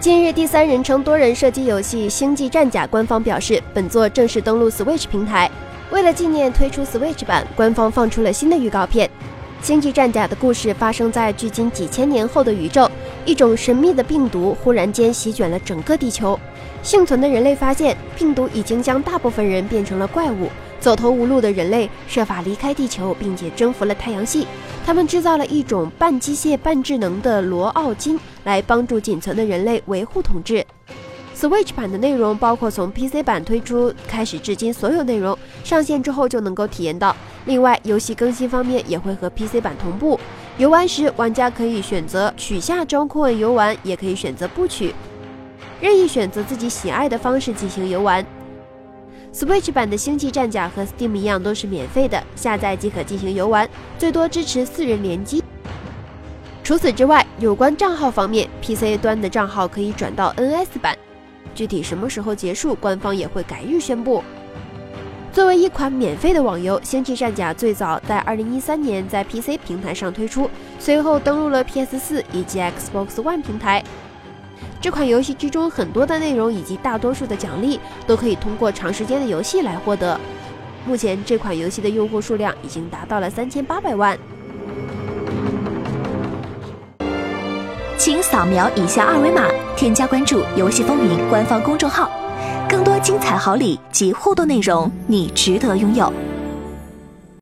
近日，第三人称多人射击游戏《星际战甲》官方表示，本作正式登陆 Switch 平台。为了纪念推出 Switch 版，官方放出了新的预告片。《星际战甲》的故事发生在距今几千年后的宇宙，一种神秘的病毒忽然间席卷了整个地球。幸存的人类发现，病毒已经将大部分人变成了怪物。走投无路的人类设法离开地球，并且征服了太阳系。他们制造了一种半机械半智能的罗奥金，来帮助仅存的人类维护统治。Switch 版的内容包括从 PC 版推出开始至今所有内容，上线之后就能够体验到。另外，游戏更新方面也会和 PC 版同步。游玩时，玩家可以选择取下装酷游玩，也可以选择不取，任意选择自己喜爱的方式进行游玩。Switch 版的星际战甲和 Steam 一样都是免费的，下载即可进行游玩，最多支持四人联机。除此之外，有关账号方面，PC 端的账号可以转到 NS 版，具体什么时候结束，官方也会改日宣布。作为一款免费的网游，《星际战甲》最早在2013年在 PC 平台上推出，随后登陆了 PS4 以及 Xbox One 平台。这款游戏之中很多的内容以及大多数的奖励都可以通过长时间的游戏来获得。目前这款游戏的用户数量已经达到了三千八百万。请扫描以下二维码，添加关注“游戏风云”官方公众号，更多精彩好礼及互动内容，你值得拥有。